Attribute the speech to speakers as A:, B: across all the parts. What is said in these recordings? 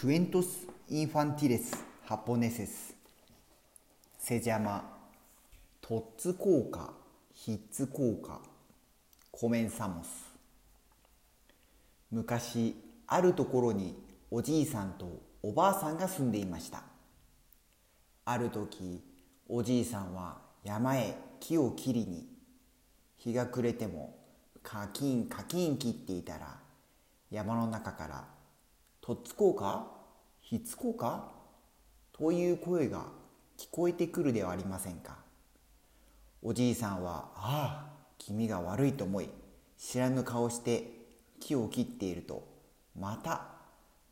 A: クエントス・インファンティレス・ハポネセスセジャマトッツ効果ヒッツ効果コメンサモス昔あるところにおじいさんとおばあさんが住んでいましたある時おじいさんは山へ木を切りに日が暮れてもカキンカキン切っていたら山の中からとっつこうか？ひっつこうか？という声が聞こえてくるではありませんか？おじいさんはああ君が悪いと思い知らぬ顔して木を切っているとまた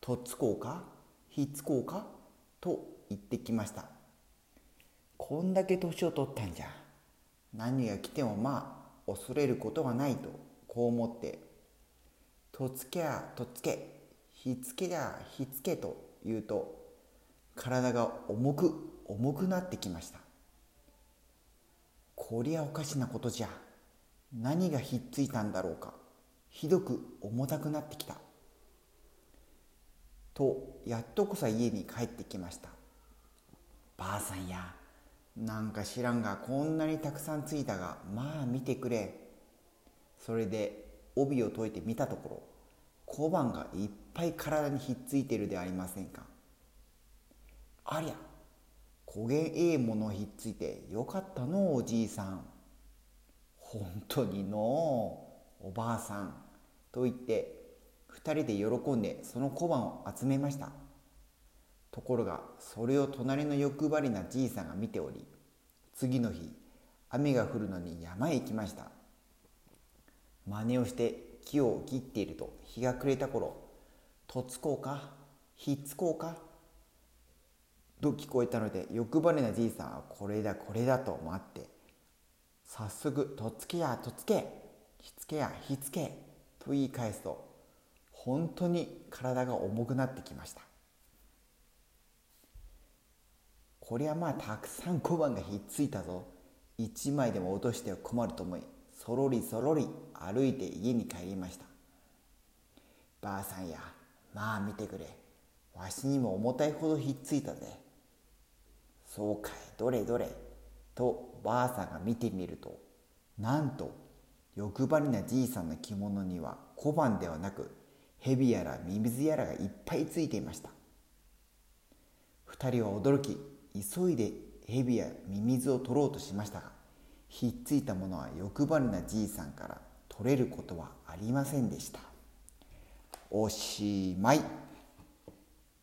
A: とっつこうか？ひっつこうか？と言ってきました。こんだけ年を取ったんじゃ何が来てもまあ恐れることはないとこう思ってとっつけやとっつけ。ひっつけゃひっつけと言うと体が重く重くなってきました。こりゃおかしなことじゃ。何がひっついたんだろうか。ひどく重たくなってきた。とやっとこさ家に帰ってきました。ばあさんやなんか知らんがこんなにたくさんついたがまあ見てくれ。それで帯を解いてみたところ。小判がいっぱい体にひっついてるでありませんか？ありゃ焦げええものひっついてよかったのおじいさん。本当にのおばあさんと言って二人で喜んでその小判を集めました。ところがそれを隣の欲張りなじいさんが見ており次の日雨が降るのに山へ行きました。真似をして木を切っていると。日が暮れた頃「とつこうか？ひっつこうか」と聞こえたので欲張りなじいさんはこれだこれだと待って。早速「とっつけやとっつけ。ひっつけやひっつけ」と言い返すと本当に体が重くなってきました。こりゃまあたくさん小判がひっついたぞ。一枚でも落としては困ると思いそろりそろり歩いて家に帰りました。ばあさんやまあ見てくれ。わしにも重たいほどひっついたぜ。そうかいどれどれ。とばあさんが見てみるとなんと欲張りなじいさんの着物には小判ではなく蛇やらミミズやらがいっぱいついていました。二人は驚き急いで蛇やミミズを取ろうとしましたがひっついたものは欲張りなじいさんから取れることはありませんでした。おしまい。